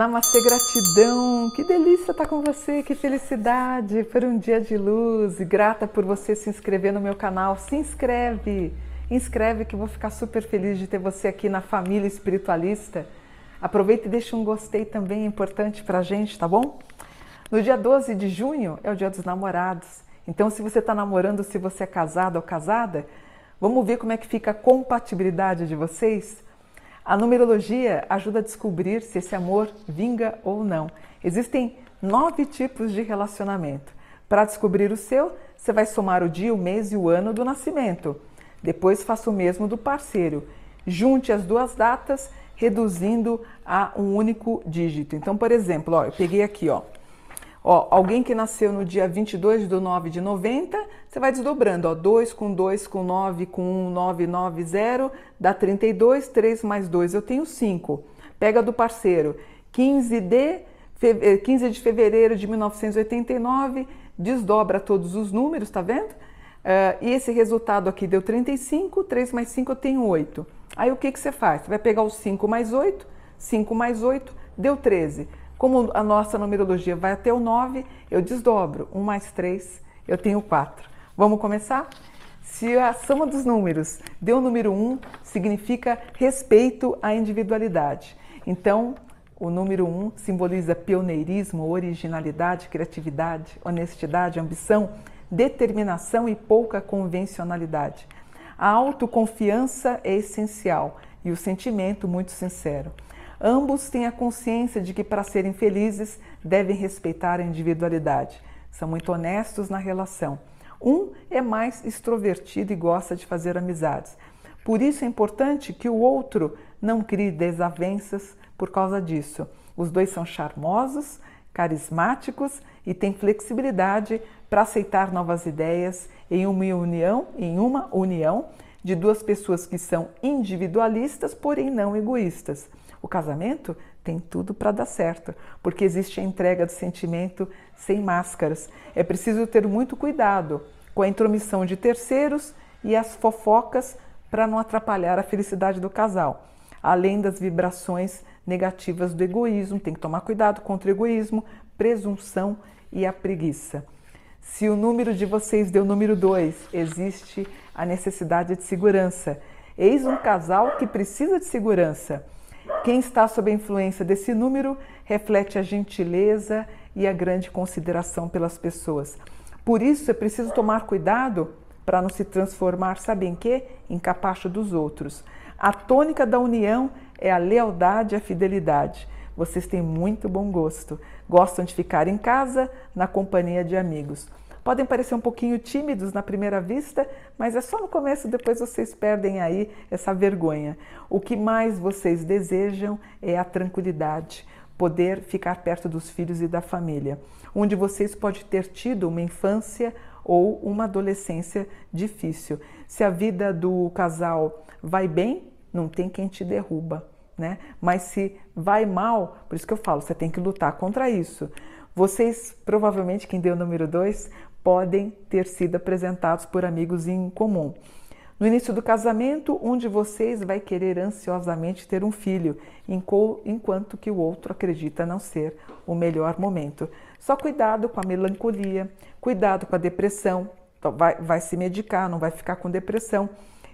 Namastê, gratidão! Que delícia estar com você, que felicidade por um dia de luz e grata por você se inscrever no meu canal. Se inscreve, inscreve que eu vou ficar super feliz de ter você aqui na família espiritualista. Aproveita e deixa um gostei também, é importante pra gente, tá bom? No dia 12 de junho é o dia dos namorados. Então, se você está namorando, se você é casado ou casada, vamos ver como é que fica a compatibilidade de vocês? A numerologia ajuda a descobrir se esse amor vinga ou não. Existem nove tipos de relacionamento. Para descobrir o seu, você vai somar o dia, o mês e o ano do nascimento. Depois faça o mesmo do parceiro. Junte as duas datas, reduzindo a um único dígito. Então, por exemplo, ó, eu peguei aqui, ó, Ó, alguém que nasceu no dia 22 de 9 de 90, você vai desdobrando, ó, 2 com 2 com 9 com 1, 9, 9, 0, dá 32, 3 mais 2, eu tenho 5. Pega do parceiro, 15 de, 15 eh, de fevereiro de 1989, desdobra todos os números, tá vendo? Uh, e esse resultado aqui deu 35, 3 mais 5 eu tenho 8. Aí o que, que você faz? Você vai pegar o 5 mais 8, 5 mais 8, deu 13. Como a nossa numerologia vai até o 9, eu desdobro. 1 mais 3, eu tenho 4. Vamos começar? Se a soma dos números deu o número 1, significa respeito à individualidade. Então, o número 1 simboliza pioneirismo, originalidade, criatividade, honestidade, ambição, determinação e pouca convencionalidade. A autoconfiança é essencial e o sentimento muito sincero. Ambos têm a consciência de que, para serem felizes, devem respeitar a individualidade. São muito honestos na relação. Um é mais extrovertido e gosta de fazer amizades. Por isso é importante que o outro não crie desavenças por causa disso. Os dois são charmosos, carismáticos e têm flexibilidade para aceitar novas ideias em uma união, em uma união de duas pessoas que são individualistas, porém não egoístas. O casamento tem tudo para dar certo, porque existe a entrega do sentimento sem máscaras. É preciso ter muito cuidado com a intromissão de terceiros e as fofocas para não atrapalhar a felicidade do casal. Além das vibrações negativas do egoísmo, tem que tomar cuidado contra o egoísmo, presunção e a preguiça. Se o número de vocês deu número 2, existe a necessidade de segurança. Eis um casal que precisa de segurança. Quem está sob a influência desse número reflete a gentileza e a grande consideração pelas pessoas. Por isso é preciso tomar cuidado para não se transformar, sabe em quê? Em capacho dos outros. A tônica da união é a lealdade e a fidelidade. Vocês têm muito bom gosto. Gostam de ficar em casa, na companhia de amigos. Podem parecer um pouquinho tímidos na primeira vista, mas é só no começo, depois vocês perdem aí essa vergonha. O que mais vocês desejam é a tranquilidade, poder ficar perto dos filhos e da família. Onde vocês pode ter tido uma infância ou uma adolescência difícil. Se a vida do casal vai bem, não tem quem te derruba. Né? Mas se vai mal, por isso que eu falo, você tem que lutar contra isso. Vocês, provavelmente, quem deu o número 2, podem ter sido apresentados por amigos em comum. No início do casamento, um de vocês vai querer ansiosamente ter um filho, enquanto que o outro acredita não ser o melhor momento. Só cuidado com a melancolia, cuidado com a depressão, então, vai, vai se medicar, não vai ficar com depressão.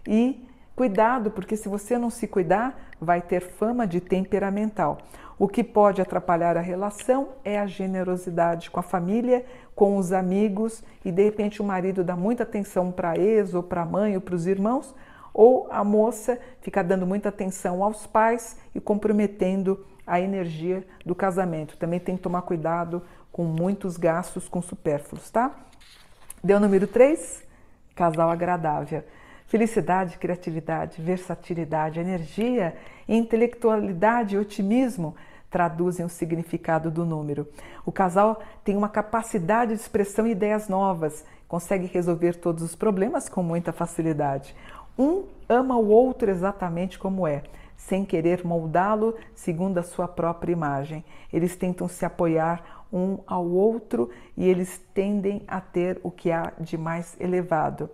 E cuidado, porque se você não se cuidar, vai ter fama de temperamental. O que pode atrapalhar a relação é a generosidade com a família, com os amigos e de repente o marido dá muita atenção para a ex ou para a mãe ou para os irmãos, ou a moça fica dando muita atenção aos pais e comprometendo a energia do casamento. Também tem que tomar cuidado com muitos gastos com supérfluos, tá? Deu número 3? Casal agradável. Felicidade, criatividade, versatilidade, energia, intelectualidade e otimismo traduzem o significado do número. O casal tem uma capacidade de expressão e ideias novas, consegue resolver todos os problemas com muita facilidade. Um ama o outro exatamente como é, sem querer moldá-lo segundo a sua própria imagem. Eles tentam se apoiar um ao outro e eles tendem a ter o que há de mais elevado.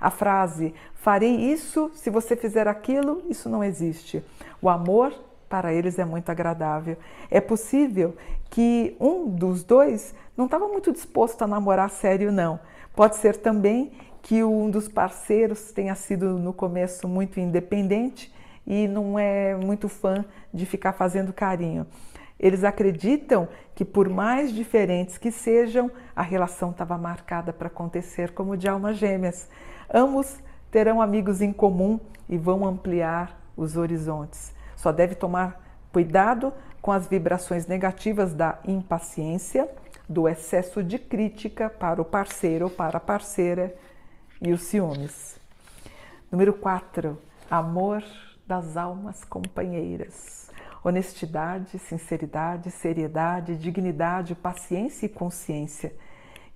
A frase farei isso se você fizer aquilo, isso não existe. O amor para eles é muito agradável. É possível que um dos dois não estava muito disposto a namorar sério, não. Pode ser também que um dos parceiros tenha sido no começo muito independente e não é muito fã de ficar fazendo carinho. Eles acreditam que, por mais diferentes que sejam, a relação estava marcada para acontecer como de almas gêmeas. Ambos terão amigos em comum e vão ampliar os horizontes. Só deve tomar cuidado com as vibrações negativas da impaciência, do excesso de crítica para o parceiro ou para a parceira e os ciúmes. Número 4. Amor das almas companheiras. Honestidade, sinceridade, seriedade, dignidade, paciência e consciência.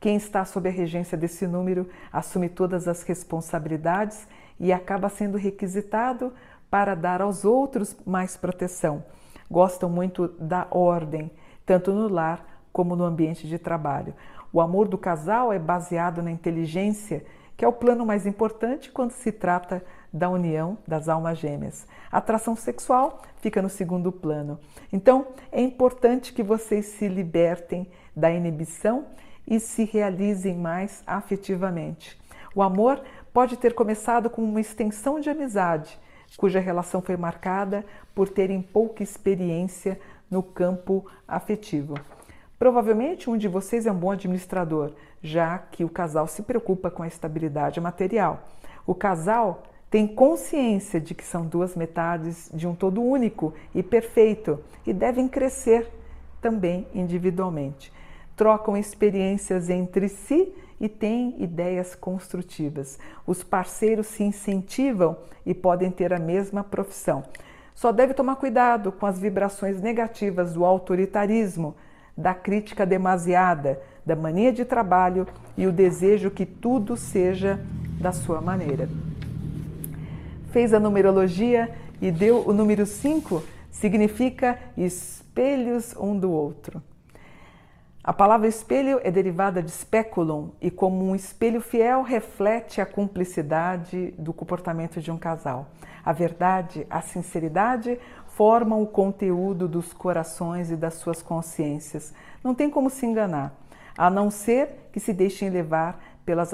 Quem está sob a regência desse número assume todas as responsabilidades e acaba sendo requisitado para dar aos outros mais proteção. Gostam muito da ordem, tanto no lar como no ambiente de trabalho. O amor do casal é baseado na inteligência que é o plano mais importante quando se trata da união das almas gêmeas. A atração sexual fica no segundo plano. Então, é importante que vocês se libertem da inibição e se realizem mais afetivamente. O amor pode ter começado com uma extensão de amizade, cuja relação foi marcada por terem pouca experiência no campo afetivo. Provavelmente um de vocês é um bom administrador, já que o casal se preocupa com a estabilidade material. O casal tem consciência de que são duas metades de um todo único e perfeito e devem crescer também individualmente. Trocam experiências entre si e têm ideias construtivas. Os parceiros se incentivam e podem ter a mesma profissão. Só deve tomar cuidado com as vibrações negativas do autoritarismo, da crítica demasiada, da mania de trabalho e o desejo que tudo seja da sua maneira. Fez a numerologia e deu o número 5, significa espelhos um do outro. A palavra espelho é derivada de speculum e, como um espelho fiel, reflete a cumplicidade do comportamento de um casal. A verdade, a sinceridade formam o conteúdo dos corações e das suas consciências. Não tem como se enganar, a não ser que se deixem levar pelas,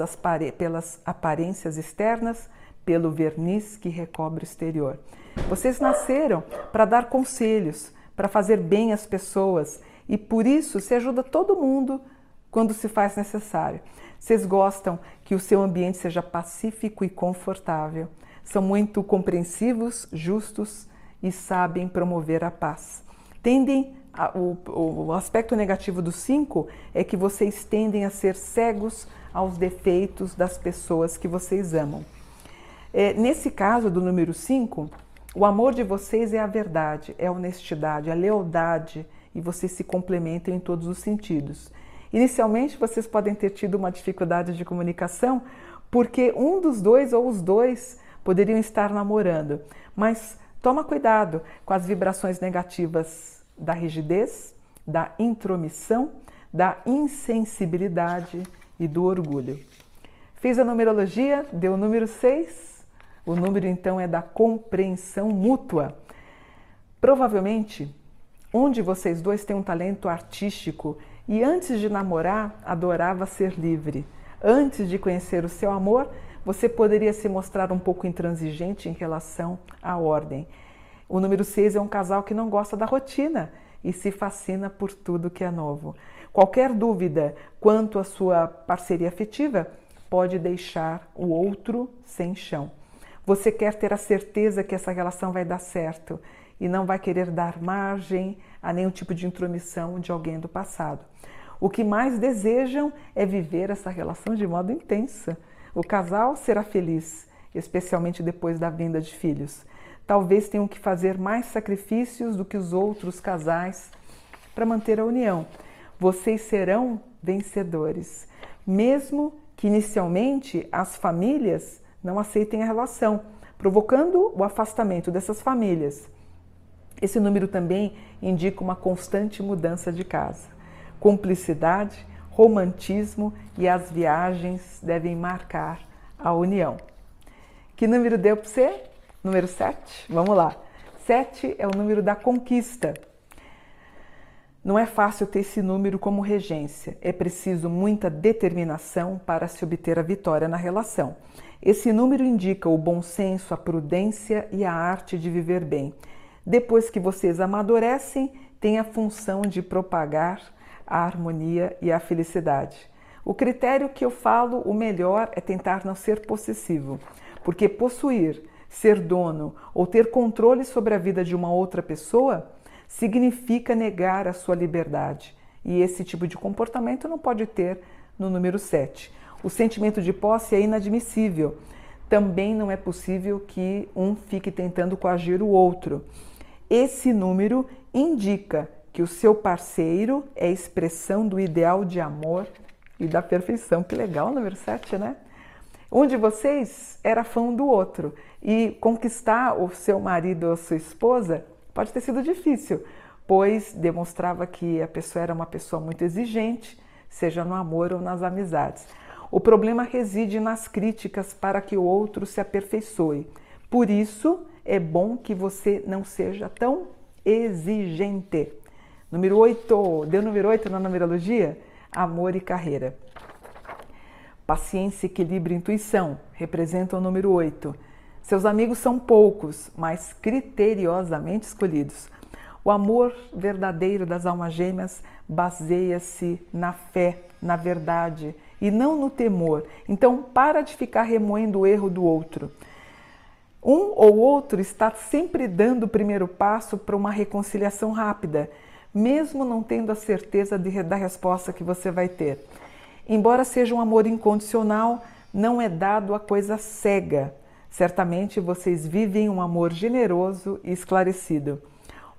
pelas aparências externas, pelo verniz que recobre o exterior. Vocês nasceram para dar conselhos, para fazer bem às pessoas e por isso se ajuda todo mundo quando se faz necessário. Vocês gostam que o seu ambiente seja pacífico e confortável. São muito compreensivos, justos, e sabem promover a paz. Tendem a, o, o aspecto negativo do 5 é que vocês tendem a ser cegos aos defeitos das pessoas que vocês amam. É, nesse caso do número 5, o amor de vocês é a verdade, é a honestidade, a lealdade e vocês se complementam em todos os sentidos. Inicialmente, vocês podem ter tido uma dificuldade de comunicação porque um dos dois ou os dois poderiam estar namorando, mas Toma cuidado com as vibrações negativas da rigidez, da intromissão, da insensibilidade e do orgulho. Fiz a numerologia, deu o número 6. O número então é da compreensão mútua. Provavelmente, um de vocês dois tem um talento artístico e antes de namorar adorava ser livre. Antes de conhecer o seu amor, você poderia se mostrar um pouco intransigente em relação à ordem. O número 6 é um casal que não gosta da rotina e se fascina por tudo que é novo. Qualquer dúvida quanto à sua parceria afetiva pode deixar o outro sem chão. Você quer ter a certeza que essa relação vai dar certo e não vai querer dar margem a nenhum tipo de intromissão de alguém do passado. O que mais desejam é viver essa relação de modo intenso. O casal será feliz, especialmente depois da vinda de filhos. Talvez tenham que fazer mais sacrifícios do que os outros casais para manter a união. Vocês serão vencedores, mesmo que inicialmente as famílias não aceitem a relação, provocando o afastamento dessas famílias. Esse número também indica uma constante mudança de casa. cumplicidade, romantismo e as viagens devem marcar a união. Que número deu para você? Número 7? Vamos lá. 7 é o número da conquista. Não é fácil ter esse número como regência, é preciso muita determinação para se obter a vitória na relação. Esse número indica o bom senso, a prudência e a arte de viver bem. Depois que vocês amadurecem, tem a função de propagar a harmonia e a felicidade. O critério que eu falo, o melhor é tentar não ser possessivo, porque possuir, ser dono ou ter controle sobre a vida de uma outra pessoa significa negar a sua liberdade. E esse tipo de comportamento não pode ter no número 7. O sentimento de posse é inadmissível. Também não é possível que um fique tentando coagir o outro. Esse número indica que o seu parceiro é expressão do ideal de amor e da perfeição. Que legal, número 7, né? Um de vocês era fã do outro e conquistar o seu marido ou sua esposa pode ter sido difícil, pois demonstrava que a pessoa era uma pessoa muito exigente, seja no amor ou nas amizades. O problema reside nas críticas para que o outro se aperfeiçoe. Por isso, é bom que você não seja tão exigente. Número 8, deu número 8 na numerologia? Amor e carreira. Paciência, equilíbrio e intuição representam o número 8. Seus amigos são poucos, mas criteriosamente escolhidos. O amor verdadeiro das almas gêmeas baseia-se na fé, na verdade e não no temor. Então, para de ficar remoendo o erro do outro. Um ou outro está sempre dando o primeiro passo para uma reconciliação rápida, mesmo não tendo a certeza de, da resposta que você vai ter. Embora seja um amor incondicional, não é dado a coisa cega. Certamente vocês vivem um amor generoso e esclarecido.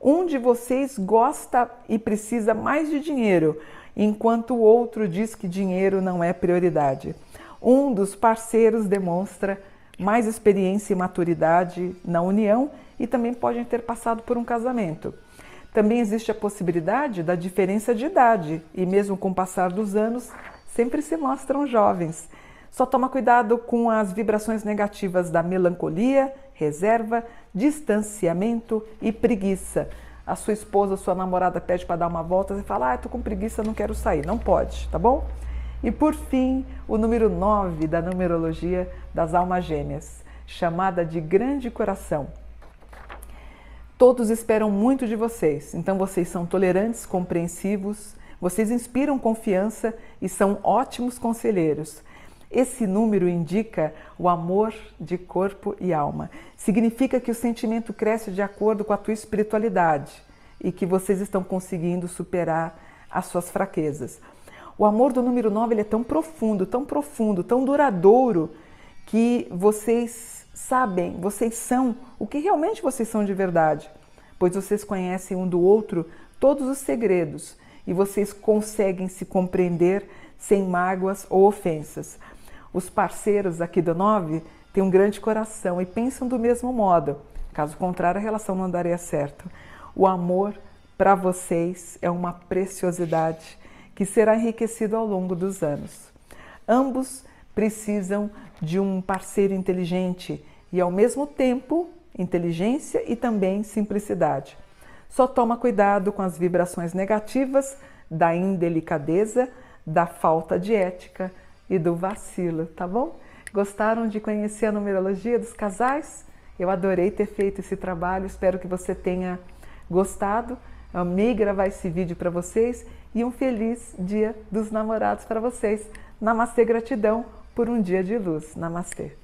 Um de vocês gosta e precisa mais de dinheiro, enquanto o outro diz que dinheiro não é prioridade. Um dos parceiros demonstra mais experiência e maturidade na união e também podem ter passado por um casamento. Também existe a possibilidade da diferença de idade e, mesmo com o passar dos anos, sempre se mostram jovens. Só toma cuidado com as vibrações negativas da melancolia, reserva, distanciamento e preguiça a sua esposa, sua namorada pede para dar uma volta, você fala, ah, tô com preguiça, não quero sair. Não pode, tá bom? E por fim, o número 9 da numerologia das almas gêmeas, chamada de grande coração. Todos esperam muito de vocês, então vocês são tolerantes, compreensivos, vocês inspiram confiança e são ótimos conselheiros. Esse número indica o amor de corpo e alma. Significa que o sentimento cresce de acordo com a tua espiritualidade e que vocês estão conseguindo superar as suas fraquezas. O amor do número 9 ele é tão profundo, tão profundo, tão duradouro que vocês sabem, vocês são o que realmente vocês são de verdade, pois vocês conhecem um do outro todos os segredos e vocês conseguem se compreender sem mágoas ou ofensas. Os parceiros aqui do 9 têm um grande coração e pensam do mesmo modo. Caso contrário, a relação não daria certo. O amor para vocês é uma preciosidade que será enriquecido ao longo dos anos. Ambos precisam de um parceiro inteligente e, ao mesmo tempo, inteligência e também simplicidade. Só toma cuidado com as vibrações negativas da indelicadeza, da falta de ética, e do vacilo, tá bom? Gostaram de conhecer a numerologia dos casais? Eu adorei ter feito esse trabalho, espero que você tenha gostado. Amei gravar esse vídeo para vocês e um feliz Dia dos Namorados para vocês. Namastê, gratidão por um dia de luz. Namastê.